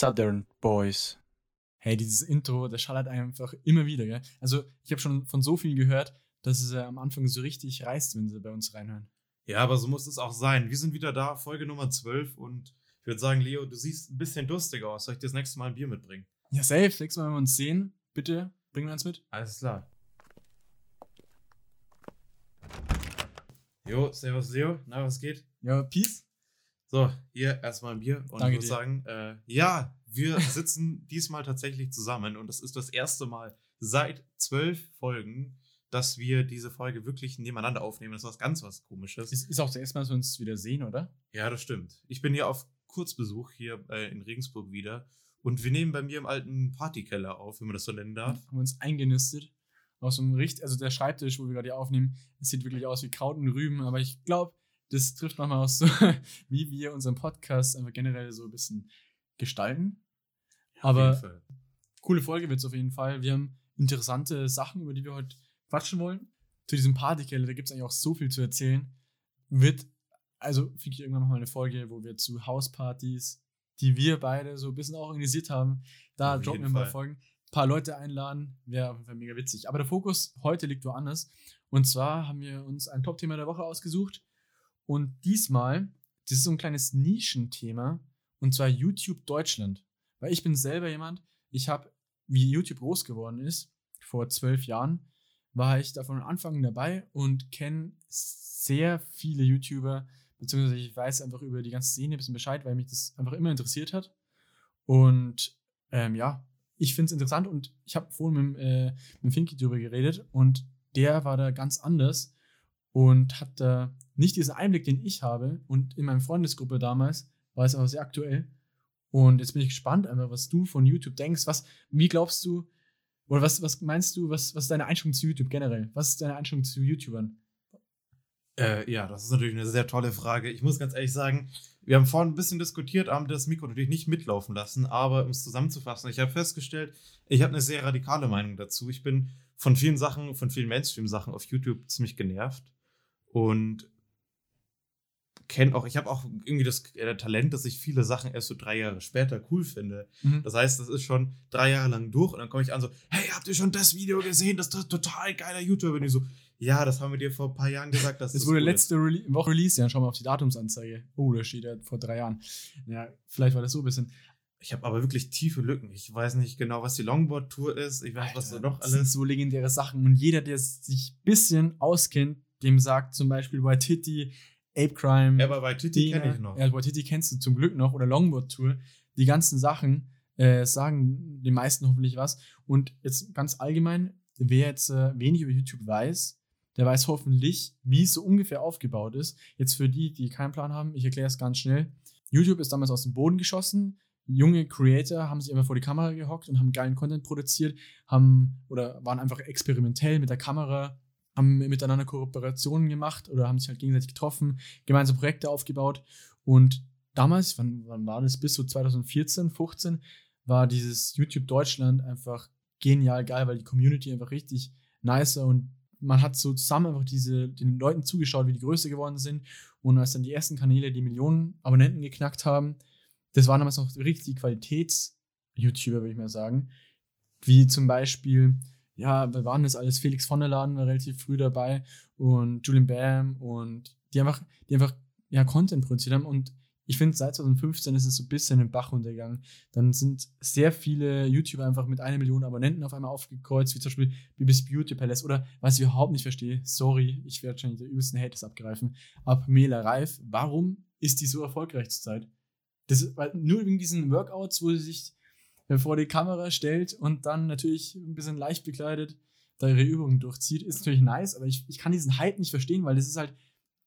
Southern Boys. Hey, dieses Intro, das schallert einfach immer wieder, gell? Also, ich habe schon von so vielen gehört, dass es äh, am Anfang so richtig reißt, wenn sie bei uns reinhören. Ja, aber so muss es auch sein. Wir sind wieder da, Folge Nummer 12 und ich würde sagen, Leo, du siehst ein bisschen durstig aus. Soll ich dir das nächste Mal ein Bier mitbringen? Ja, safe. Nächstes Mal, wenn wir uns sehen, bitte bringen wir uns mit. Alles klar. Jo, servus Leo. Na, was geht? Ja, Peace. So, hier erstmal ein Bier und Danke ich würde dir. sagen, äh, ja, wir sitzen diesmal tatsächlich zusammen und das ist das erste Mal seit zwölf Folgen, dass wir diese Folge wirklich nebeneinander aufnehmen. Das ist was ganz was komisches. Ist, ist auch das erste Mal, dass wir uns wieder sehen, oder? Ja, das stimmt. Ich bin hier auf Kurzbesuch hier äh, in Regensburg wieder und wir nehmen bei mir im alten Partykeller auf, wenn man das so nennen darf. Haben wir uns eingenistet. Aus so einem Richt, also der Schreibtisch, wo wir gerade aufnehmen, sieht wirklich aus wie Kraut und Rüben, aber ich glaube, das trifft manchmal auch so, wie wir unseren Podcast einfach generell so ein bisschen gestalten. Auf Aber coole Folge wird es auf jeden Fall. Wir haben interessante Sachen, über die wir heute quatschen wollen. Zu diesem Partykeller, da gibt es eigentlich auch so viel zu erzählen. Wird, also vielleicht irgendwann mal eine Folge, wo wir zu Hauspartys, die wir beide so ein bisschen auch organisiert haben, da droppen wir mal. Folgen. Ein paar Leute einladen, wäre auf jeden Fall mega witzig. Aber der Fokus heute liegt woanders. Und zwar haben wir uns ein Top-Thema der Woche ausgesucht. Und diesmal, das ist so ein kleines Nischenthema, und zwar YouTube Deutschland. Weil ich bin selber jemand, ich habe, wie YouTube groß geworden ist, vor zwölf Jahren, war ich da von Anfang an dabei und kenne sehr viele YouTuber, beziehungsweise ich weiß einfach über die ganze Szene ein bisschen Bescheid, weil mich das einfach immer interessiert hat. Und ähm, ja, ich finde es interessant und ich habe vorhin mit, äh, mit Finky drüber geredet und der war da ganz anders und hat da nicht diesen Einblick, den ich habe und in meiner Freundesgruppe damals war es aber sehr aktuell. Und jetzt bin ich gespannt, einfach, was du von YouTube denkst. Was, wie glaubst du, oder was, was meinst du, was, was ist deine Einstellung zu YouTube generell? Was ist deine Einstellung zu YouTubern? Äh, ja, das ist natürlich eine sehr tolle Frage. Ich muss ganz ehrlich sagen, wir haben vorhin ein bisschen diskutiert, haben das Mikro natürlich nicht mitlaufen lassen, aber um es zusammenzufassen, ich habe festgestellt, ich habe eine sehr radikale Meinung dazu. Ich bin von vielen Sachen, von vielen Mainstream-Sachen auf YouTube ziemlich genervt und kenne auch, ich habe auch irgendwie das äh, Talent, dass ich viele Sachen erst so drei Jahre später cool finde. Mhm. Das heißt, das ist schon drei Jahre lang durch und dann komme ich an so, hey, habt ihr schon das Video gesehen? Das ist total geiler YouTuber. Und ich so, ja, das haben wir dir vor ein paar Jahren gesagt, dass Das das wurde cool letzte Rele Woche Release, ja, schau mal auf die Datumsanzeige. Oh, da steht ja vor drei Jahren. Ja, vielleicht war das so ein bisschen. Ich habe aber wirklich tiefe Lücken. Ich weiß nicht genau, was die Longboard-Tour ist. Ich weiß, was da noch das sind alles. so legendäre Sachen. Und jeder, der sich ein bisschen auskennt, dem sagt zum Beispiel Waititi, Ape Crime. Ja, aber bei Titi Dina- kenne ich noch. Ja, Waititi kennst du zum Glück noch. Oder Longboard Tour. Die ganzen Sachen äh, sagen den meisten hoffentlich was. Und jetzt ganz allgemein, wer jetzt äh, wenig über YouTube weiß, der weiß hoffentlich, wie es so ungefähr aufgebaut ist. Jetzt für die, die keinen Plan haben, ich erkläre es ganz schnell. YouTube ist damals aus dem Boden geschossen. Junge Creator haben sich einfach vor die Kamera gehockt und haben geilen Content produziert, haben oder waren einfach experimentell mit der Kamera, haben miteinander Kooperationen gemacht oder haben sich halt gegenseitig getroffen, gemeinsam Projekte aufgebaut. Und damals, wann, wann war das? Bis so 2014, 15, war dieses YouTube Deutschland einfach genial geil, weil die Community einfach richtig nicer und man hat so zusammen einfach diese, den Leuten zugeschaut, wie die größer geworden sind. Und als dann die ersten Kanäle die Millionen Abonnenten geknackt haben, das waren damals noch richtig Qualitäts-YouTuber, würde ich mal sagen. Wie zum Beispiel, ja, wer waren das alles? Felix von der Laden war relativ früh dabei und Julian Bam und die einfach, die einfach, ja, Content produziert haben. Und ich finde, seit 2015 ist es so ein bisschen im Bach runtergegangen. Dann sind sehr viele YouTuber einfach mit einer Million Abonnenten auf einmal aufgekreuzt, wie zum Beispiel Bibis Beauty Palace oder was ich überhaupt nicht verstehe, sorry, ich werde wahrscheinlich der übelsten Haters abgreifen, ab Mela Reif, warum ist die so erfolgreich zurzeit? Das weil nur wegen diesen Workouts, wo sie sich vor die Kamera stellt und dann natürlich ein bisschen leicht bekleidet da ihre Übungen durchzieht, ist natürlich nice, aber ich, ich kann diesen Hype nicht verstehen, weil das ist halt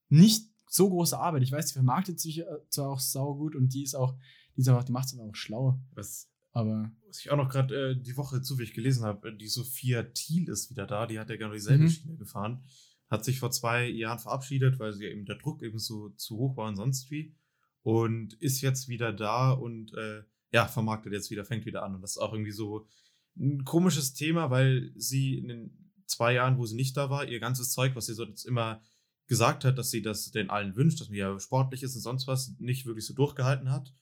nicht so große Arbeit. Ich weiß, die vermarktet sich äh, zwar auch saugut und die ist auch, die ist auch, die macht es aber auch schlau. Was, Aber was ich auch noch gerade äh, die Woche zufällig gelesen habe, äh, die Sophia Thiel ist wieder da. Die hat ja genau dieselbe Mhm. Schiene gefahren. Hat sich vor zwei Jahren verabschiedet, weil sie eben der Druck eben so zu hoch war und sonst wie. Und ist jetzt wieder da und äh, ja, vermarktet jetzt wieder, fängt wieder an. Und das ist auch irgendwie so ein komisches Thema, weil sie in den zwei Jahren, wo sie nicht da war, ihr ganzes Zeug, was sie sonst immer gesagt hat, dass sie das den allen wünscht, dass man ja sportlich ist und sonst was, nicht wirklich so durchgehalten hat.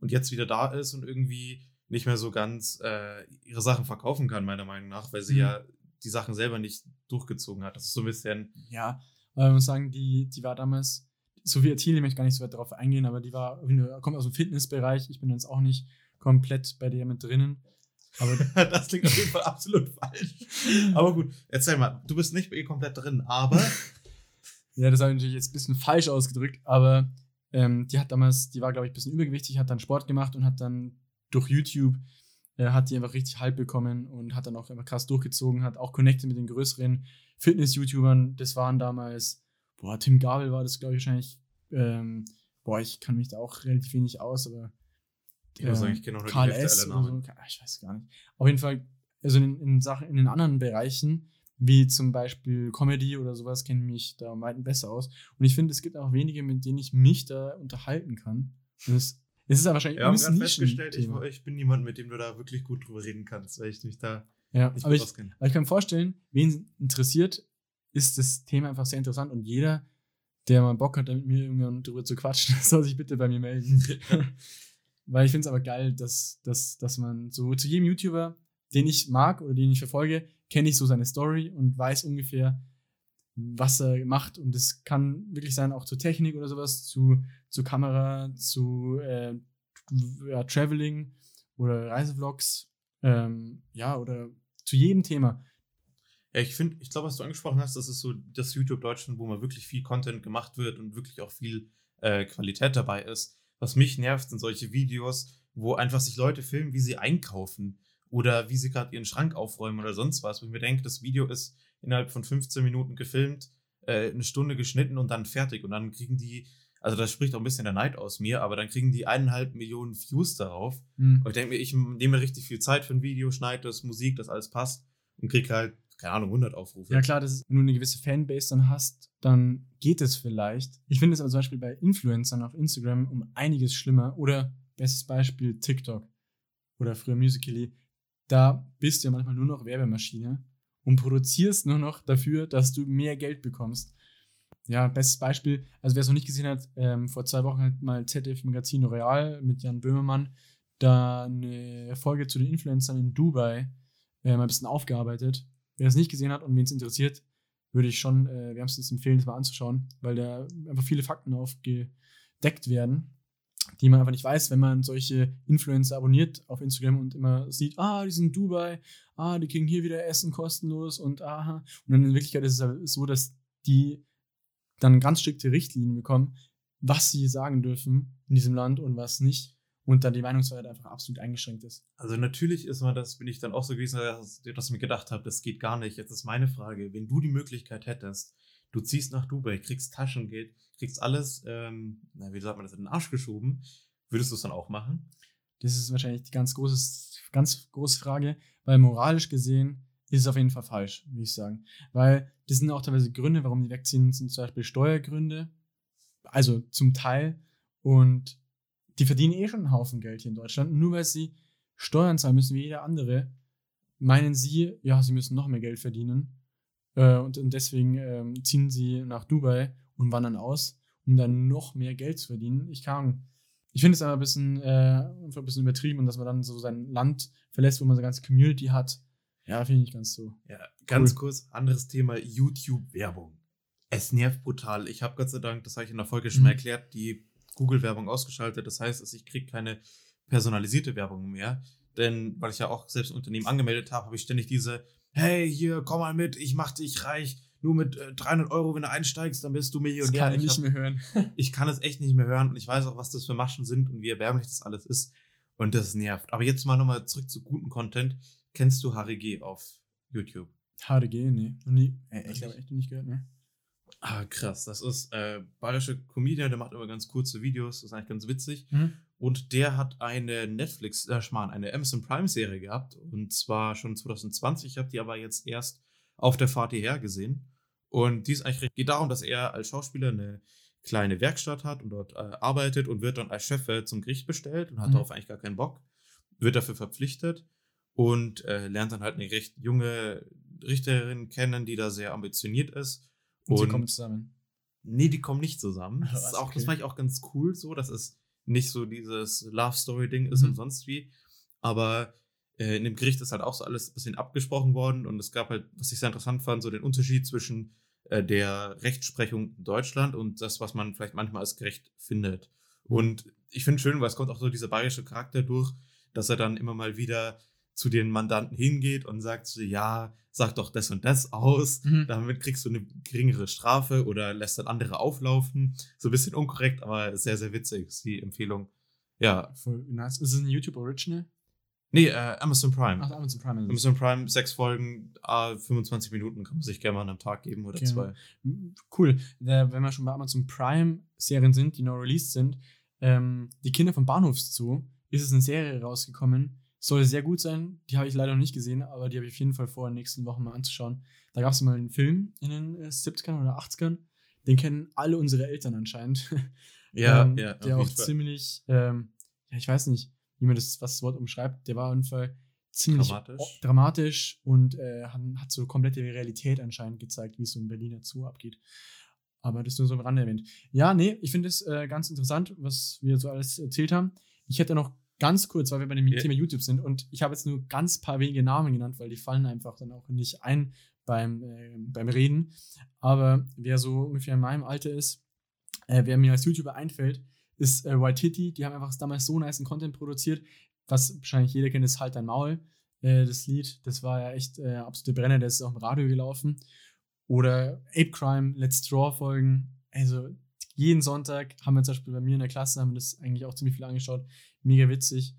und jetzt wieder da ist und irgendwie nicht mehr so ganz äh, ihre Sachen verkaufen kann, meiner Meinung nach, weil sie Mhm. ja die Sachen selber nicht durchgezogen hat. Das ist so ein bisschen, Ja, aber man muss sagen, die, die war damals, Sophia Thiel, ich möchte gar nicht so weit darauf eingehen, aber die war, kommt aus dem Fitnessbereich. Ich bin jetzt auch nicht komplett bei der mit drinnen. Aber das klingt auf jeden Fall absolut falsch. Aber gut, erzähl mal, du bist nicht bei ihr komplett drin, aber Ja, das habe ich natürlich jetzt ein bisschen falsch ausgedrückt, aber ähm, die hat damals, die war, glaube ich, ein bisschen übergewichtig, hat dann Sport gemacht und hat dann durch YouTube, äh, hat die einfach richtig Hype bekommen und hat dann auch immer krass durchgezogen, hat auch connected mit den größeren Fitness-YouTubern. Das waren damals, boah, Tim Gabel war das, glaube ich, wahrscheinlich, ähm, boah, ich kann mich da auch relativ wenig aus, aber ich muss sagen, ich kenne auch nur die Karl Hälfte aller Namen. so, ah, ich weiß gar nicht. Auf jeden Fall, also in, in Sachen, in den anderen Bereichen, wie zum Beispiel Comedy oder sowas, kenne ich mich da am weiten besser aus. Und ich finde, es gibt auch wenige, mit denen ich mich da unterhalten kann. Und es, es ist ja wahrscheinlich Wir haben gerade festgestellt, ich, ich bin niemand, mit dem du da wirklich gut drüber reden kannst, weil ich mich da Ja, nicht aber ich, auskenne. aber ich kann mir vorstellen, wen interessiert, ist das Thema einfach sehr interessant und jeder, der mal Bock hat, mit mir irgendwann drüber zu quatschen, soll sich bitte bei mir melden. Weil ich finde es aber geil, dass, dass, dass man so zu jedem YouTuber, den ich mag oder den ich verfolge, kenne ich so seine Story und weiß ungefähr, was er macht. Und das kann wirklich sein, auch zur Technik oder sowas, zu, zu Kamera, zu äh, ja, Traveling oder Reisevlogs, ähm, ja, oder zu jedem Thema. Ja, ich finde, ich glaube, was du angesprochen hast, das ist so das YouTube Deutschland, wo mal wirklich viel Content gemacht wird und wirklich auch viel äh, Qualität dabei ist. Was mich nervt, sind solche Videos, wo einfach sich Leute filmen, wie sie einkaufen oder wie sie gerade ihren Schrank aufräumen oder sonst was. Wo ich mir denke, das Video ist innerhalb von 15 Minuten gefilmt, äh, eine Stunde geschnitten und dann fertig. Und dann kriegen die, also das spricht auch ein bisschen der Neid aus mir, aber dann kriegen die eineinhalb Millionen Views darauf. Hm. Und ich denke mir, ich nehme richtig viel Zeit für ein Video, schneide das, Musik, das alles passt und krieg halt, keine Ahnung, 100 Aufrufe. Ja, klar, das ist, wenn du eine gewisse Fanbase dann hast, dann geht es vielleicht. Ich finde es aber zum Beispiel bei Influencern auf Instagram um einiges schlimmer. Oder bestes Beispiel TikTok oder früher Musical.ly. Da bist du ja manchmal nur noch Werbemaschine und produzierst nur noch dafür, dass du mehr Geld bekommst. Ja, bestes Beispiel, also wer es noch nicht gesehen hat, ähm, vor zwei Wochen hat mal ZDF Magazin Royal mit Jan Böhmermann da eine Folge zu den Influencern in Dubai äh, mal ein bisschen aufgearbeitet. Wer das nicht gesehen hat und wen es interessiert, würde ich schon äh, wärmstens empfehlen, das mal anzuschauen, weil da einfach viele Fakten aufgedeckt werden, die man einfach nicht weiß, wenn man solche Influencer abonniert auf Instagram und immer sieht, ah, die sind in Dubai, ah, die kriegen hier wieder Essen kostenlos und aha. Und dann in Wirklichkeit ist es aber so, dass die dann ganz strikte Richtlinien bekommen, was sie sagen dürfen in diesem Land und was nicht. Und dann die Meinungsfreiheit einfach absolut eingeschränkt ist. Also natürlich ist man, das bin ich dann auch so gewesen, dass, dass ich mir gedacht habe, das geht gar nicht. Jetzt ist meine Frage, wenn du die Möglichkeit hättest, du ziehst nach Dubai, kriegst Taschengeld, kriegst alles, ähm, na, wie sagt man das, in den Arsch geschoben, würdest du es dann auch machen? Das ist wahrscheinlich die ganz große, ganz große Frage, weil moralisch gesehen ist es auf jeden Fall falsch, würde ich sagen. Weil das sind auch teilweise Gründe, warum die wegziehen, sind zum Beispiel Steuergründe, also zum Teil. Und die verdienen eh schon einen Haufen Geld hier in Deutschland. Nur weil sie Steuern zahlen müssen wie jeder andere, meinen sie, ja, sie müssen noch mehr Geld verdienen. Äh, und, und deswegen ähm, ziehen sie nach Dubai und wandern aus, um dann noch mehr Geld zu verdienen. Ich kann ich finde es aber ein bisschen, äh, ein bisschen übertrieben und dass man dann so sein Land verlässt, wo man seine ganze Community hat. Ja, finde ich nicht ganz so. Ja, ganz kurz, anderes Thema, YouTube-Werbung. Es nervt brutal. Ich habe Gott sei Dank, das habe ich in der Folge schon Mhm. erklärt, die Google-Werbung ausgeschaltet. Das heißt, dass ich kriege keine personalisierte Werbung mehr. Denn, weil ich ja auch selbst ein Unternehmen angemeldet habe, habe ich ständig diese, hey, hier, komm mal mit, ich mach dich reich. Nur mit äh, 300 Euro, wenn du einsteigst, dann bist du Millionär. kann ich Ich nicht hab- mehr hören. ich kann es echt nicht mehr hören und ich weiß auch, was das für Maschen sind und wie erbärmlich das alles ist. Und das nervt. Aber jetzt mal nochmal zurück zu guten Content. Kennst du HRG auf YouTube? HDG, nee. Noch nie. Äh, ich glaube echt noch nicht gehört, ne? Ah, krass. Das ist äh, bayerische Comedian, der macht immer ganz kurze Videos, das ist eigentlich ganz witzig. Mhm. Und der hat eine Netflix, äh, Schmarrn, eine Amazon Prime Serie gehabt. Und zwar schon 2020. Ich habe die aber jetzt erst auf der Fahrt hierher gesehen. Und die ist eigentlich geht darum, dass er als Schauspieler eine kleine Werkstatt hat und dort äh, arbeitet und wird dann als Chef äh, zum Gericht bestellt und hat Mhm. darauf eigentlich gar keinen Bock. Wird dafür verpflichtet und äh, lernt dann halt eine recht junge Richterin kennen, die da sehr ambitioniert ist. Und sie Und- kommen zusammen. Nee, die kommen nicht zusammen. Das, ist auch, okay. das fand ich auch ganz cool so. Das ist nicht so dieses Love-Story-Ding ist Mhm. und sonst wie. Aber äh, in dem Gericht ist halt auch so alles ein bisschen abgesprochen worden und es gab halt, was ich sehr interessant fand, so den Unterschied zwischen äh, der Rechtsprechung in Deutschland und das, was man vielleicht manchmal als gerecht findet. Und ich finde schön, weil es kommt auch so dieser bayerische Charakter durch, dass er dann immer mal wieder zu den Mandanten hingeht und sagt so, ja, sag doch das und das aus, Mhm. damit kriegst du eine geringere Strafe oder lässt dann andere auflaufen. So ein bisschen unkorrekt, aber sehr, sehr witzig, ist die Empfehlung. Ja, Voll nice. Ist es ein YouTube Original? nee, äh, Amazon Prime. Ach, Amazon Prime. ist es. Amazon Prime, sechs Folgen, ah, 25 Minuten, kann man sich gerne mal an einem Tag geben oder Okay. zwei. Cool. Wenn wir schon bei Amazon Prime Serien sind, die noch released sind, ähm, Die Kinder vom Bahnhofszoo, ist es eine Serie rausgekommen. Soll sehr gut sein. Die habe ich leider noch nicht gesehen, aber die habe ich auf jeden Fall vor, in den nächsten Wochen mal anzuschauen. Da gab es mal einen Film in den äh, 70ern oder 80ern. Den kennen alle unsere Eltern anscheinend. Ja, ähm, ja, Der auch ziemlich, ähm, ja, ich weiß nicht, wie man das, was das Wort umschreibt. Der war auf jeden Fall ziemlich Dramatisch. dramatisch und äh, hat, so komplette Realität anscheinend gezeigt, wie es so im Berliner Zoo abgeht. Aber das nur so am Rande erwähnt. Ja, nee, ich finde es äh, ganz interessant, was wir so alles erzählt haben. Ich hätte noch ganz kurz, weil wir bei dem Ja. Thema YouTube sind und ich habe jetzt nur ganz paar wenige Namen genannt, weil die fallen einfach dann auch nicht ein beim, äh, beim Reden. Aber wer so ungefähr in meinem Alter ist, äh, wer mir als YouTuber einfällt, ist äh, White Titty. Die haben einfach damals so nice Content produziert. Was wahrscheinlich jeder kennt, ist Halt dein Maul. Äh, das Lied, das war ja echt äh, absolute Brenner, das ist auch im Radio gelaufen. Oder Ape Crime, Let's Draw Folgen. Also jeden Sonntag haben wir zum Beispiel bei mir in der Klasse, haben wir das eigentlich auch ziemlich viel angeschaut. Mega witzig.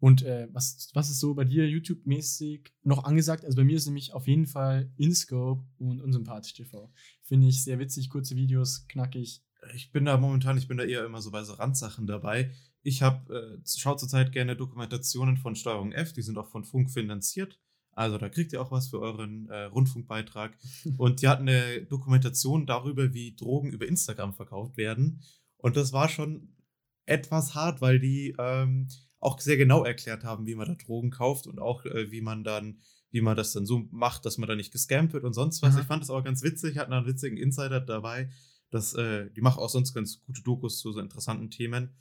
Und äh, was, was ist so bei dir YouTube-mäßig noch angesagt? Also bei mir ist nämlich auf jeden Fall InScope und Unsympathisch TV. Finde ich sehr witzig, kurze Videos, knackig. Ich bin da momentan, ich bin da eher immer so bei so Randsachen dabei. Ich habe, äh, schaue zurzeit gerne Dokumentationen von Steuerung F, die sind auch von Funk finanziert. Also da kriegt ihr auch was für euren äh, Rundfunkbeitrag. Und die hatten eine Dokumentation darüber, wie Drogen über Instagram verkauft werden. Und das war schon etwas hart, weil die ähm, auch sehr genau erklärt haben, wie man da Drogen kauft und auch äh, wie man dann, wie man das dann so macht, dass man da nicht gescampt wird und sonst was. Aha. Ich fand das aber ganz witzig, hatten einen witzigen Insider dabei. Das, äh, die machen auch sonst ganz gute Dokus zu so interessanten Themen.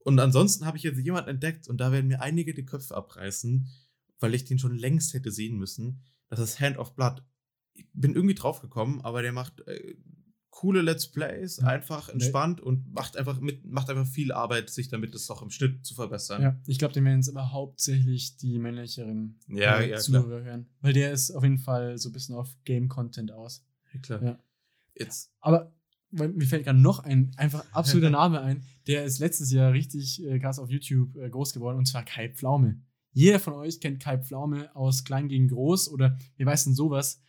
Und ansonsten habe ich jetzt jemanden entdeckt und da werden mir einige die Köpfe abreißen, weil ich den schon längst hätte sehen müssen. Das ist Hand of Blood. Ich bin irgendwie drauf gekommen, aber der macht äh, coole Let's Plays, einfach entspannt und macht einfach mit, macht einfach viel Arbeit, sich damit das auch im Schnitt zu verbessern. Ja, ich glaube, den werden jetzt aber hauptsächlich die männlicheren Ja, äh, ja, Zuhörer hören. Weil der ist auf jeden Fall so ein bisschen auf Game-Content aus. Ja, klar. Ja. Jetzt, Aber mir fällt gerade noch ein einfach absoluter Name ein, der ist letztes Jahr richtig äh, krass auf YouTube äh, groß geworden und zwar Kai Pflaume. Jeder von euch kennt Kai Pflaume aus Klein gegen Groß oder wie weiß denn sowas?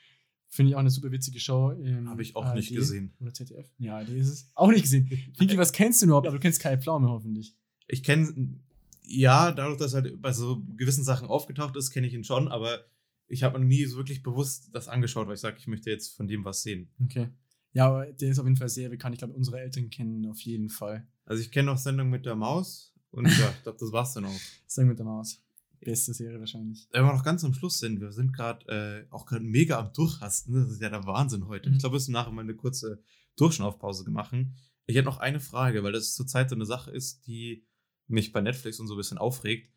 Finde ich auch eine super witzige Show. Habe ich auch nicht gesehen. Oder ZDF? Ja, die ist es. Auch nicht gesehen. Pinky, was kennst du überhaupt? Aber du kennst Kai Pflaume hoffentlich. ich kenne, ja, dadurch, dass er halt bei so gewissen Sachen aufgetaucht ist, kenne ich ihn schon, aber ich habe mir nie so wirklich bewusst das angeschaut, weil ich sage, ich möchte jetzt von dem was sehen. Okay. Ja, aber der ist auf jeden Fall sehr bekannt. Ich glaube, unsere Eltern kennen ihn auf jeden Fall. Also ich kenne noch Sendung mit der Maus und ja, ich glaube, das war's dann auch. Sagen mit der Maus. Beste Serie wahrscheinlich. Wenn wir noch ganz am Schluss sind, wir sind gerade äh, auch gerade mega am Durchhasten. Das ist ja der Wahnsinn heute. Mhm. Ich glaube, wir müssen nachher mal eine kurze Durchschnaufpause machen. Ich hätte noch eine Frage, weil das zurzeit so eine Sache ist, die mich bei Netflix und so ein bisschen aufregt.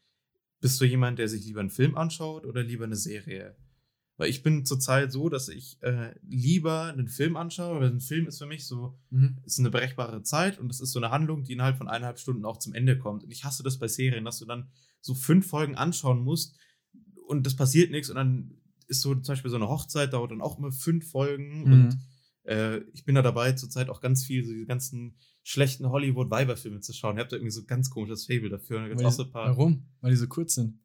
Bist du jemand, der sich lieber einen Film anschaut oder lieber eine Serie? Weil ich bin zurzeit so, dass ich äh, lieber einen Film anschaue, weil ein Film ist für mich so, Mhm. ist eine berechenbare Zeit und es ist so eine Handlung, die innerhalb von eineinhalb Stunden auch zum Ende kommt. Und ich hasse das bei Serien, dass du dann so fünf Folgen anschauen musst und das passiert nichts und dann ist so zum Beispiel so eine Hochzeit, dauert dann auch immer fünf Folgen Mhm. und äh, ich bin da dabei, zurzeit auch ganz viel so die ganzen schlechten Hollywood-Weiber-Filme zu schauen. Ihr habt da irgendwie so ein ganz komisches Fable dafür. Weil so die, paar, warum? Weil die so kurz sind.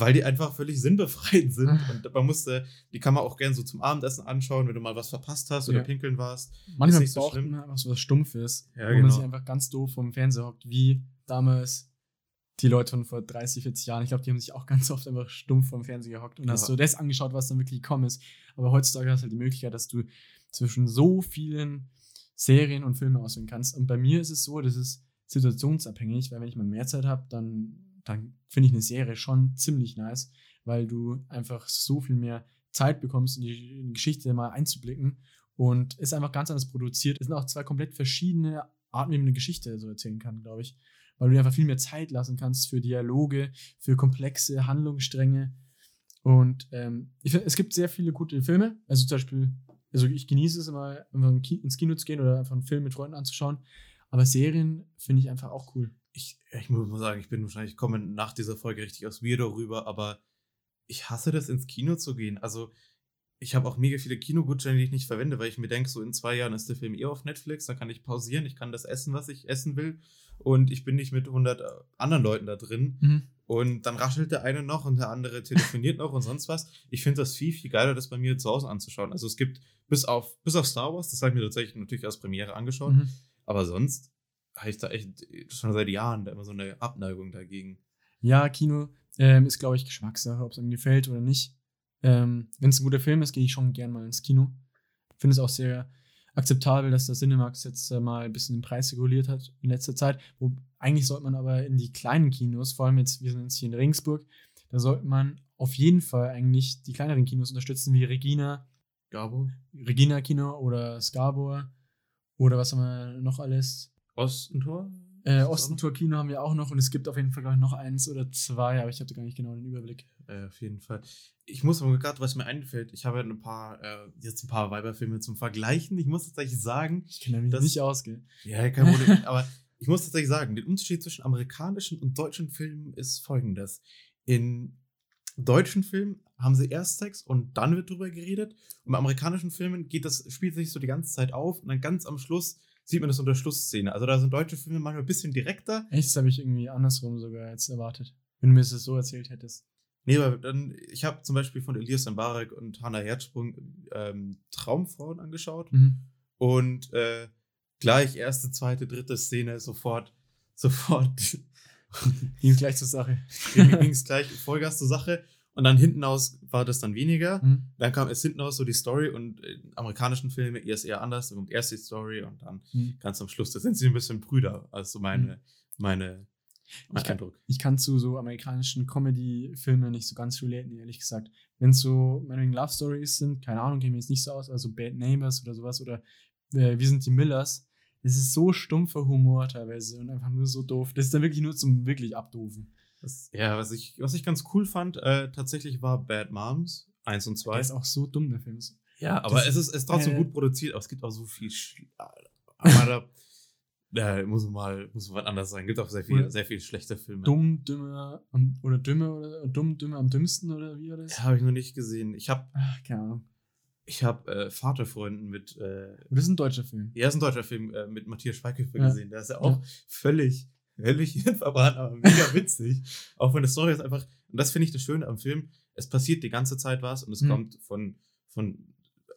Weil die einfach völlig sinnbefreit sind. Ah. Und man musste, die kann man auch gern so zum Abendessen anschauen, wenn du mal was verpasst hast oder Ja. pinkeln warst. Manchmal nicht so braucht schlimm. man einfach so was Stumpfes, Ja, wo man genau. sich einfach ganz doof vom Fernseher hockt, wie damals die Leute von vor 30, 40 Jahren. Ich glaube, die haben sich auch ganz oft einfach stumpf vom Fernseher gehockt und Ja. hast so das angeschaut, was dann wirklich gekommen ist. Aber heutzutage hast du halt die Möglichkeit, dass du zwischen so vielen Serien und Filmen auswählen kannst. Und bei mir ist es so, das ist situationsabhängig, weil wenn ich mal mehr Zeit habe, dann, dann finde ich eine Serie schon ziemlich nice, weil du einfach so viel mehr Zeit bekommst, in die, Geschichte mal einzublicken und ist einfach ganz anders produziert. Es sind auch zwei komplett verschiedene Arten, wie man eine Geschichte so erzählen kann, glaube ich. weil du dir einfach viel mehr Zeit lassen kannst für Dialoge, für komplexe Handlungsstränge. Und ähm, ich es gibt sehr viele gute Filme. Also zum Beispiel, also ich genieße es immer, einfach ins Kino zu gehen oder einfach einen Film mit Freunden anzuschauen. Aber Serien finde ich einfach auch cool. Ich, ich muss mal sagen, ich bin wahrscheinlich, komme nach dieser Folge richtig aus Weirdo rüber, aber ich hasse das, ins Kino zu gehen. Also, ich habe auch mega viele Kinogutscheine, die ich nicht verwende, weil ich mir denke, so in zwei Jahren ist der Film eh auf Netflix, dann kann ich pausieren, ich kann das essen, was ich essen will und ich bin nicht mit 100 äh, anderen Leuten da drin Mhm. und dann raschelt der eine noch und der andere telefoniert noch und sonst was. Ich finde das viel, viel geiler, das bei mir zu Hause anzuschauen. Also es gibt bis auf, bis auf Star Wars, das habe ich mir tatsächlich natürlich als Premiere angeschaut, Mhm. aber sonst habe ich da echt schon seit Jahren da immer so eine Abneigung dagegen. Ja, Kino ähm, ist, glaube ich, Geschmackssache, ob es einem gefällt oder nicht. Ähm, Wenn es ein guter Film ist, gehe ich schon gern mal ins Kino. Finde es auch sehr akzeptabel, dass der Cinemax jetzt äh, mal ein bisschen den Preis reguliert hat in letzter Zeit. Wo, eigentlich sollte man aber in die kleinen Kinos, vor allem jetzt, wir sind jetzt hier in Regensburg, da sollte man auf jeden Fall eigentlich die kleineren Kinos unterstützen, wie Regina, Gabo? Regina Kino oder Scarborough oder was haben wir noch alles? Ostentor? Äh, Ostentor Kino haben wir auch noch und es gibt auf jeden Fall, glaube ich, noch eins oder zwei, aber ich da gar nicht genau den Überblick. Äh, auf jeden Fall. Ich muss aber gerade, was mir einfällt, ich habe ja ein paar, äh, jetzt ein paar Weiberfilme zum Vergleichen. Ich muss tatsächlich sagen, Ich kenne mich Das- nicht aus, gell? ja, kein Problem, aber ich muss tatsächlich sagen, der Unterschied zwischen amerikanischen und deutschen Filmen ist folgendes. In deutschen Filmen haben sie erst Sex und dann wird drüber geredet. Und bei amerikanischen Filmen geht das, spielt sich so die ganze Zeit auf und dann ganz am Schluss sieht man das unter Schlussszene. Also da sind deutsche Filme manchmal ein bisschen direkter. Echt, das habe ich irgendwie andersrum sogar jetzt erwartet. Wenn du mir das so erzählt hättest. Nee, aber dann, ich habe zum Beispiel von Elias Mbarek und Hannah Herzsprung ähm, Traumfrauen angeschaut Mhm. und äh, gleich erste, zweite, dritte Szene sofort, sofort Ging gleich zur Sache. ging es gleich Vollgas zur Sache und dann hinten aus war das dann weniger. Mhm. Dann kam es hinten aus so die Story und in amerikanischen Filmen erst eher anders, dann kommt erst die Story und dann Mhm. ganz am Schluss, da sind sie ein bisschen Brüder, also meine, Mhm. meine, mein Ich kann- Eindruck. Ich kann zu so amerikanischen Comedy-Filmen nicht so ganz relaten, ehrlich gesagt. Wenn es so meinetwegen Love Stories sind, keine Ahnung, mir jetzt nicht so aus, also Bad Neighbors oder sowas oder äh, Wir sind die Millers. Das ist so stumpfer Humor teilweise und einfach nur so doof. Das ist dann wirklich nur zum wirklich abdoofen. Das, ja, was ich, was ich ganz cool fand, äh, tatsächlich war Bad Moms 1 und 2. Der ist auch so dumm, der Film. Ja, aber Das- es ist, es ist trotzdem äh, gut produziert, aber es gibt auch so viel. Sch aber da ja, muss man mal muss man anders sagen. Gibt auch sehr viel, sehr viel schlechte Filme. Dumm, dümmer am, oder dümmer oder dumm, dümmer am dümmsten oder wie war das? Ja, habe ich noch nicht gesehen. Ich habe Ach, keine Ahnung. ich hab, äh, Vaterfreunden mit. Äh, Und das ist ein deutscher Film. ja, ist ein deutscher Film äh, mit Matthias Schweighöfer Ja. gesehen. Der ist ja auch völlig, völlig verbrannt, aber mega witzig. auch wenn die Story ist einfach. Und das finde ich das Schöne am Film. Es passiert die ganze Zeit was und es Mhm. kommt von, von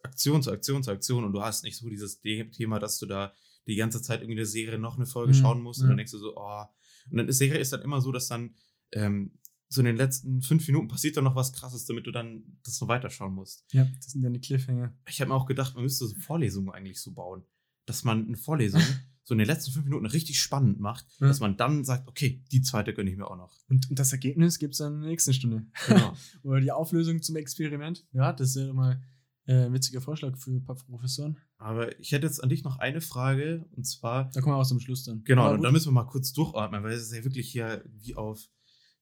Aktion zu Aktion zu Aktion und du hast nicht so dieses Thema, dass du da die ganze Zeit irgendwie eine Serie noch eine Folge Mhm. schauen musst und dann denkst du so, oh. Und dann ist Serie ist dann immer so, dass dann ähm, so in den letzten fünf Minuten passiert dann noch was krasses, damit du dann das noch weiterschauen musst. Ja, das sind ja die Cliffhanger. Ich habe mir auch gedacht, man müsste so Vorlesungen eigentlich so bauen. Dass man eine Vorlesung so in den letzten fünf Minuten richtig spannend macht, Ja. dass man dann sagt, okay, die zweite gönne ich mir auch noch. Und, und das Ergebnis gibt es dann in der nächsten Stunde. Genau. Oder die Auflösung zum Experiment. Ja, das ist ja mal äh, ein witziger Vorschlag für ein paar Professoren. Aber ich hätte jetzt an dich noch eine Frage und zwar, Da kommen wir auch zum Schluss dann. genau, und da müssen wir mal kurz durchatmen, weil es ist ja wirklich hier wie auf,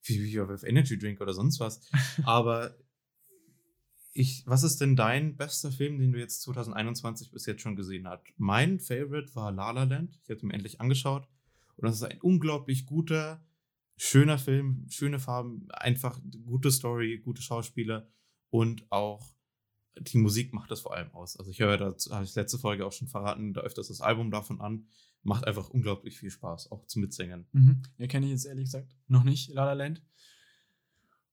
wie, wie auf Energy Drink oder sonst was. Aber ich, was ist denn dein bester Film, den du jetzt 2021 bis jetzt schon gesehen hast? Mein Favorite war La La Land. Ich habe ihn endlich angeschaut. Und das ist ein unglaublich guter, schöner Film, schöne Farben, einfach gute Story, gute Schauspieler und auch die Musik macht das vor allem aus. Also ich höre da, habe ich letzte Folge auch schon verraten, da öfters das Album davon an. Macht einfach unglaublich viel Spaß, auch zum Mitsingen. Mhm. Ja, kenne ich jetzt ehrlich gesagt noch nicht, La La Land.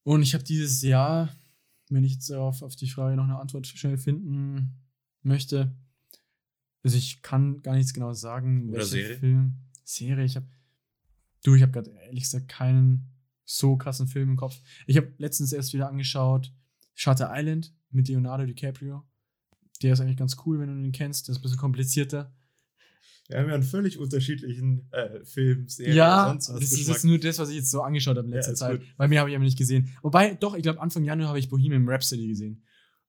Und ich habe dieses Jahr, wenn ich jetzt auf, auf die Frage noch eine Antwort schnell finden möchte, also ich kann gar nichts genau sagen. Oder Serie? Film. Serie, ich habe, du, ich habe gerade ehrlich gesagt keinen so krassen Film im Kopf. Ich habe letztens erst wieder angeschaut Shutter Island mit Leonardo DiCaprio. Der ist eigentlich ganz cool, wenn du ihn kennst. Der ist ein bisschen komplizierter. Wir haben ja einen völlig unterschiedlichen äh, Film, Serie, Ja, sonst was das ist Geschmack. jetzt nur das, was ich jetzt so angeschaut habe in Ja, letzter ist Zeit. gut. Bei mir habe ich aber nicht gesehen. Wobei, doch, ich glaube, Anfang Januar habe ich Bohemian Rhapsody gesehen.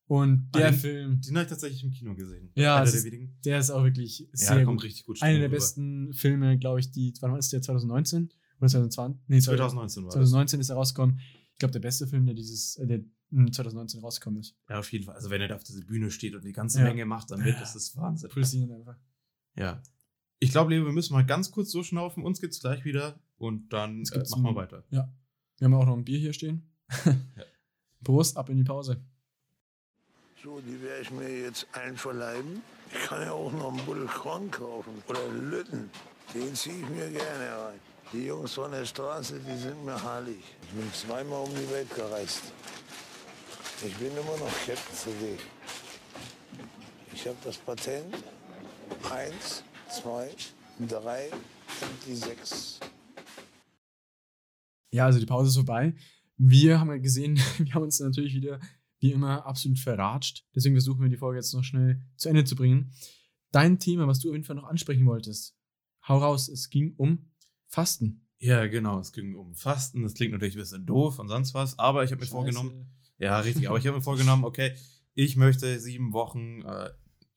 Und Ah, der den- Film, Den habe ich tatsächlich im Kino gesehen. Ja, Einer der ist wenigen. der ist auch wirklich Ja, sehr der gut. kommt richtig gut Einer der rüber. besten Filme, glaube ich, die, wann war das der 2019? Oder 2020? Nee, 2019 war 2019 ist er rausgekommen. Ich glaube, der beste Film, der dieses, äh, der mm, 2019 rausgekommen ist. das. Ja, auf jeden Fall. Also wenn er da auf dieser Bühne steht und die ganze Ja. Menge macht damit, das ist Wahnsinn. Pulsieren einfach. Ja. Ich glaube, Leo, wir müssen mal ganz kurz so schnaufen. Uns geht's gleich wieder und dann äh, gibt's machen wir weiter. Wir haben auch noch ein Bier hier stehen. Prost, ab in die Pause. So, die werde ich mir jetzt einverleiben. Ich kann ja auch noch einen Buddel Korn kaufen oder Lütten. Den ziehe ich mir gerne rein. Die Jungs von der Straße, die sind mir heilig. Ich bin zweimal um die Welt gereist. Ich bin immer noch Captain CD. Ich habe das Patent. Eins, zwei, drei und die sechs. Ja, also die Pause ist vorbei. Wir haben ja gesehen, wir haben uns natürlich wieder, wie immer, absolut verratscht. Deswegen versuchen wir die Folge jetzt noch schnell zu Ende zu bringen. Dein Thema, was du auf jeden Fall noch ansprechen wolltest, hau raus. Es ging um Fasten. Ja, genau. Es ging um Fasten. Das klingt natürlich ein bisschen doof und sonst was, aber ich habe mir vorgenommen, Ja, richtig. Aber ich habe mir vorgenommen, okay, ich möchte sieben Wochen äh,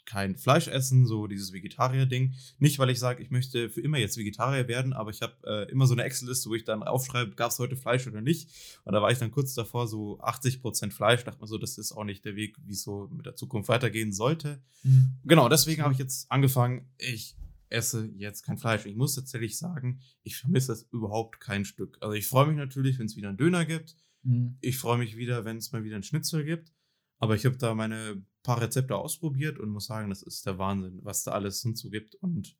kein Fleisch essen, so dieses Vegetarier-Ding. Nicht, weil ich sage, ich möchte für immer jetzt Vegetarier werden, aber ich habe äh, immer so eine Excel-Liste, wo ich dann aufschreibe, gab es heute Fleisch oder nicht. Und da war ich dann kurz davor, so 80% Fleisch. Dachte mir so, das ist auch nicht der Weg, wie es so mit der Zukunft weitergehen sollte. Mhm. Genau, deswegen habe ich jetzt angefangen, ich esse jetzt kein Fleisch. Ich muss tatsächlich sagen, ich vermisse das überhaupt kein Stück. Also ich freue mich natürlich, wenn es wieder einen Döner gibt. Mhm. Ich freue mich wieder, wenn es mal wieder einen Schnitzel gibt. Aber ich habe da meine paar Rezepte ausprobiert und muss sagen, das ist der Wahnsinn, was da alles hinzu gibt. Und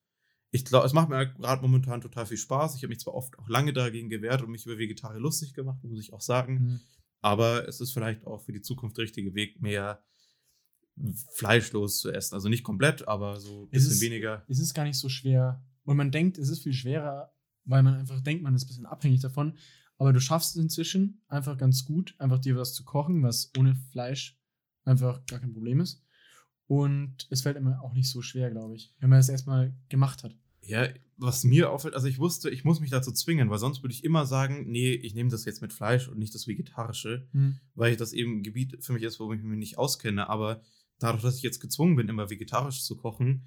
ich glaube, es macht mir gerade momentan total viel Spaß. Ich habe mich zwar oft auch lange dagegen gewehrt und mich über Vegetarier lustig gemacht, muss ich auch sagen. Mhm. Aber es ist vielleicht auch für die Zukunft der richtige Weg, mehr fleischlos zu essen. Also nicht komplett, aber so ein Es bisschen ist- weniger. Es ist gar nicht so schwer. Und man denkt, es ist viel schwerer, weil man einfach denkt, man ist ein bisschen abhängig davon. Aber du schaffst es inzwischen einfach ganz gut, einfach dir was zu kochen, was ohne Fleisch einfach gar kein Problem ist. Und es fällt immer auch nicht so schwer, glaube ich, wenn man es erstmal gemacht hat. Ja, was mir auffällt, also ich wusste, ich muss mich dazu zwingen, weil sonst würde ich immer sagen, nee, ich nehme das jetzt mit Fleisch und nicht das Vegetarische. weil ich das eben ein Gebiet für mich ist, wo ich mich nicht auskenne. Aber dadurch, dass ich jetzt gezwungen bin, immer vegetarisch zu kochen,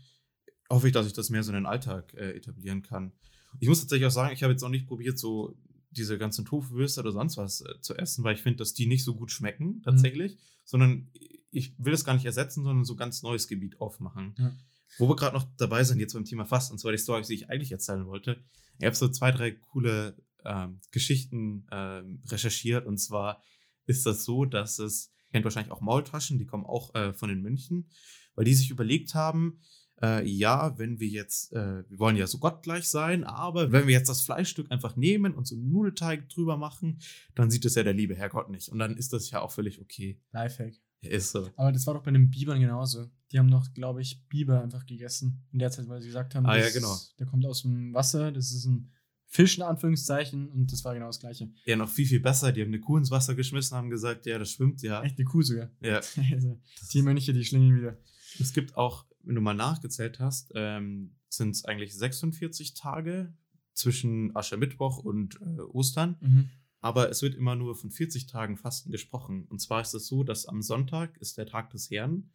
hoffe ich, dass ich das mehr so in den Alltag äh, etablieren kann. Ich muss tatsächlich auch sagen, ich habe jetzt noch nicht probiert, so diese ganzen Tofu-Würste oder sonst was äh, zu essen, weil ich finde, dass die nicht so gut schmecken, tatsächlich, sondern ich will das gar nicht ersetzen, sondern so ganz neues Gebiet aufmachen. Ja. Wo wir gerade noch dabei sind, jetzt beim Thema Fasten, und zwar die Story, die ich eigentlich erzählen wollte. Ich habe so zwei, drei coole ähm, Geschichten ähm, recherchiert. Und zwar ist das so, dass es, kennt wahrscheinlich auch Maultaschen, die kommen auch äh, von den München, weil die sich überlegt haben, äh, ja, wenn wir jetzt, äh, wir wollen ja so gottgleich sein, aber wenn wir jetzt das Fleischstück einfach nehmen und so einen Nudelteig drüber machen, dann sieht es ja der liebe Herrgott nicht. Und dann ist das ja auch völlig okay. Lifehack. Ist so. Aber das war doch bei den Bibern genauso. Die haben doch, glaube ich, Biber einfach gegessen. In der Zeit, weil sie gesagt haben, Ah, ja, genau. der kommt aus dem Wasser, das ist ein Fisch in Anführungszeichen und das war genau das gleiche. Ja, noch viel, viel besser. Die haben eine Kuh ins Wasser geschmissen, haben gesagt, ja, das schwimmt ja. Echt eine Kuh sogar. Ja. Also, die Mönche, die schlingeln wieder. Es gibt auch, wenn du mal nachgezählt hast, ähm, sind es eigentlich 46 Tage zwischen Aschermittwoch und äh, Ostern. Mhm. Aber es wird immer nur von 40 Tagen Fasten gesprochen. Und zwar ist es so, dass am Sonntag ist der Tag des Herrn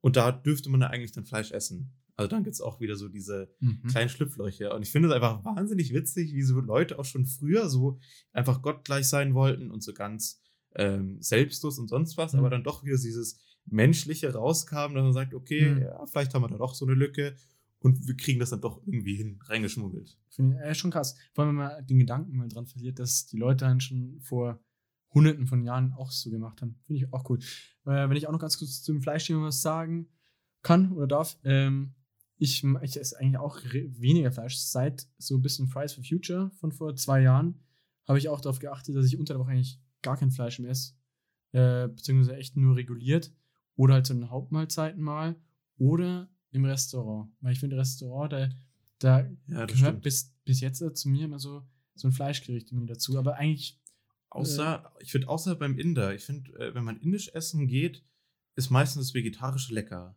und da dürfte man ja eigentlich dann Fleisch essen. Also dann gibt es auch wieder so diese Mhm. kleinen Schlüpflöcher. Und ich finde es einfach wahnsinnig witzig, wie so Leute auch schon früher so einfach gottgleich sein wollten und so ganz ähm, selbstlos und sonst was, Mhm. aber dann doch wieder dieses Menschliche rauskam, dass man sagt, okay, Mhm. ja, vielleicht haben wir da doch so eine Lücke und wir kriegen das dann doch irgendwie hin, reingeschmuggelt. Finde ich äh, schon krass. Vor allem, wenn man den Gedanken mal dran verliert, dass die Leute dann schon vor hunderten von Jahren auch so gemacht haben. Finde ich auch cool. Äh, wenn ich auch noch ganz kurz zum Fleischthema was sagen kann oder darf, ähm, ich, ich esse eigentlich auch weniger Fleisch. Seit so ein bisschen Fridays for Future von vor zwei Jahren habe ich auch darauf geachtet, dass ich unter der Woche eigentlich gar kein Fleisch mehr esse. Äh, beziehungsweise echt nur reguliert. Oder halt zu den Hauptmahlzeiten mal. Oder im Restaurant. Weil ich finde, Restaurant, da, da Ja, gehört stimmt. bis, bis jetzt zu mir immer so, so ein Fleischgericht irgendwie dazu. Aber eigentlich, Außer, ich finde, außer beim Inder, ich finde, äh, wenn man indisch essen geht, ist meistens das Vegetarische lecker.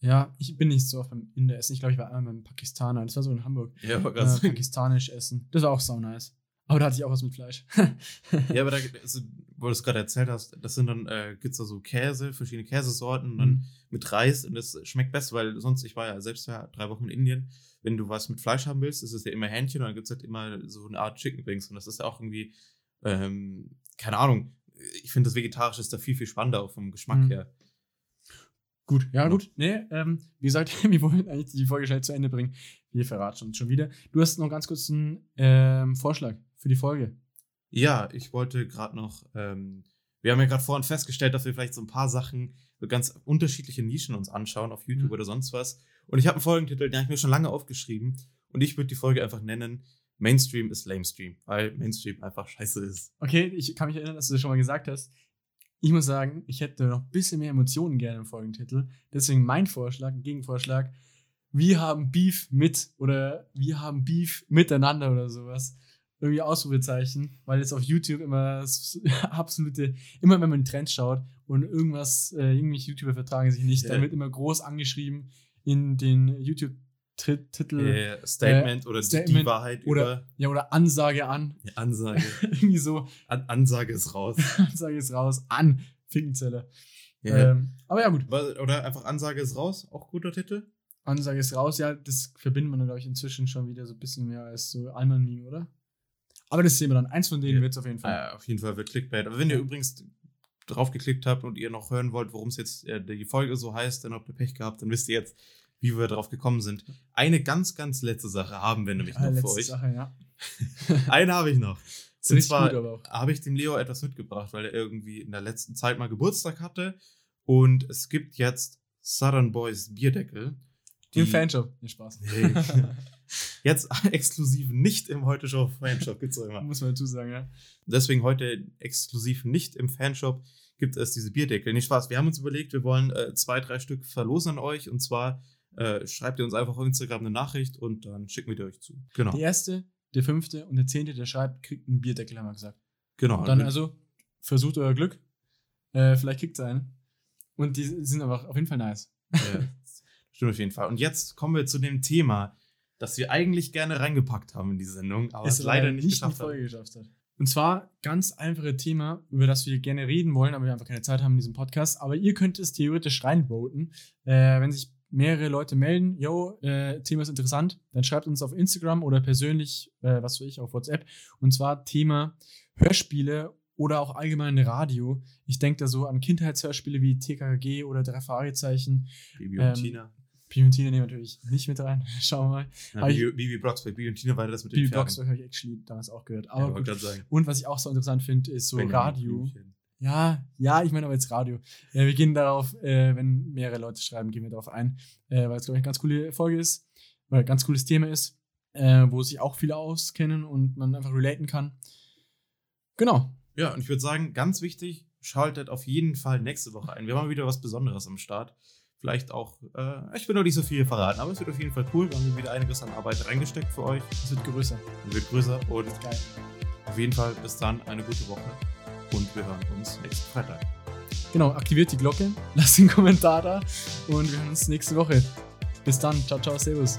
ja, ich bin nicht so oft beim Inder essen. Ich glaube, ich war einmal beim Pakistaner. Das war so in Hamburg. Ja, Äh, ganz pakistanisch essen. Das war auch sau nice. Aber da hatte ich auch was mit Fleisch. Ja, aber da, also wo du es gerade erzählt hast, das sind dann, äh, gibt es da so Käse, verschiedene Käsesorten und dann Mhm. mit Reis und das schmeckt besser, weil sonst, ich war ja selbst ja drei Wochen in Indien, wenn du was mit Fleisch haben willst, ist es ja immer Hähnchen und dann gibt es halt immer so eine Art Chicken Wings und das ist ja auch irgendwie, ähm, keine Ahnung, ich finde das Vegetarische ist da viel, viel spannender auch vom Geschmack Mhm. her. Gut, ja, Ja. gut. Nee, ähm, wie gesagt, wir wollen eigentlich die Folge schnell zu Ende bringen. Wir verraten uns schon wieder. Du hast noch ganz kurz einen ähm, Vorschlag für die Folge. Ja, ich wollte gerade noch, ähm, wir haben ja gerade vorhin festgestellt, dass wir vielleicht so ein paar Sachen, so ganz unterschiedliche Nischen uns anschauen auf YouTube Mhm. oder sonst was. Und ich habe einen Folgentitel, den habe ich mir schon lange aufgeschrieben. Und ich würde die Folge einfach nennen, Mainstream ist Lamestream, weil Mainstream einfach scheiße ist. Okay, ich kann mich erinnern, dass du das schon mal gesagt hast. Ich muss sagen, ich hätte noch ein bisschen mehr Emotionen gerne im Folgentitel. Deswegen mein Vorschlag, ein Gegenvorschlag. Wir haben Beef mit oder wir haben Beef miteinander oder sowas. Irgendwie Ausrufezeichen, weil jetzt auf YouTube immer das absolute, immer wenn man in den Trend schaut und irgendwas, äh, irgendwelche YouTuber vertragen sich nicht, Ja. dann wird immer groß angeschrieben in den YouTube-Titel. Äh, Statement oder die- die Statement Wahrheit oder- über Ja, oder Ansage an. die Ansage. Irgendwie so, An Ansage ist raus. Ansage ist raus, an Finkenzeller. Ja. Ähm, aber ja, gut. Oder einfach Ansage ist raus, auch guter Titel. Ansage ist raus. Ja, das verbindet man, glaube ich, inzwischen schon wieder so ein bisschen mehr als so Allmann-Meme, oder? Aber das sehen wir dann. Eins von denen Ja. wird es auf jeden Fall. Ah, auf jeden Fall wird Clickbait. Aber wenn ihr übrigens drauf geklickt habt und ihr noch hören wollt, worum es jetzt äh, die Folge so heißt, dann habt ihr Pech gehabt, dann wisst ihr jetzt, wie wir drauf gekommen sind. Eine ganz, ganz letzte Sache haben wir nämlich Ah, noch für letzte euch. Sache, ja. Eine habe ich noch. Und zwar habe ich dem Leo etwas mitgebracht, weil er irgendwie in der letzten Zeit mal Geburtstag hatte. Und es gibt jetzt Southern Boys Bierdeckel. Im die- Fanshop. Nee, Spaß. Nee. Jetzt exklusiv nicht im Heute Show Fanshop, gibt's auch immer. Muss man dazu sagen, ja. Deswegen heute exklusiv nicht im Fanshop gibt es diese Bierdeckel. Nicht Spaß. Wir haben uns überlegt, wir wollen äh, zwei, drei Stück verlosen an euch. Und zwar äh, schreibt ihr uns einfach auf Instagram eine Nachricht und dann schicken wir die euch zu. Genau. Der erste, der fünfte und der zehnte, der schreibt, kriegt einen Bierdeckel, haben wir gesagt. genau. Dann also, versucht euer Glück. Äh, vielleicht kriegt ihr einen. Und die sind aber auf jeden Fall nice. Ja, stimmt auf jeden Fall. Und jetzt kommen wir zu dem Thema, das wir eigentlich gerne reingepackt haben in die Sendung, aber es leider nicht in geschafft die Folge geschafft hat. Und zwar ganz einfache Thema, über das wir gerne reden wollen, aber wir einfach keine Zeit haben in diesem Podcast. Aber ihr könnt es theoretisch reinvoten. Äh, wenn sich mehrere Leute melden, yo, äh, Thema ist interessant, dann schreibt uns auf Instagram oder persönlich, äh, was weiß ich, auf WhatsApp. Und zwar Thema Hörspiele oder auch allgemein Radio. Ich denke da so an Kindheitshörspiele wie TKKG oder Drei Fragezeichen. Ähm, und Tina. Bibi und Tina nehmen wir natürlich nicht mit rein. Schauen wir mal. Ja, aber Bibi, Bibi Blocksberg. Bibi Tina war das mit den Bibi. Blocksberg habe ich actually damals auch gehört. Ja, Aber gerade sagen. Und was ich auch so interessant finde, ist so Benjamin Radio. Blümchen. Ja, ja, ich meine aber jetzt Radio. Äh, wir gehen darauf, äh, wenn mehrere Leute schreiben, gehen wir darauf ein, äh, weil es, glaube ich, eine ganz coole Folge ist, weil ein ganz cooles Thema ist, äh, wo sich auch viele auskennen und man einfach relaten kann. Genau. Ja, und ich würde sagen, ganz wichtig, schaltet auf jeden Fall nächste Woche ein. Wir haben wieder was Besonderes am Start. Vielleicht auch, äh, ich will noch nicht so viel verraten, aber es wird auf jeden Fall cool. Wir haben wieder einiges an Arbeit reingesteckt für euch. Es wird größer. Es wird größer und auf jeden Fall bis dann eine gute Woche und wir hören uns nächsten Freitag. Genau, aktiviert die Glocke, lasst einen Kommentar da und wir hören uns nächste Woche. Bis dann. Ciao, ciao, servus.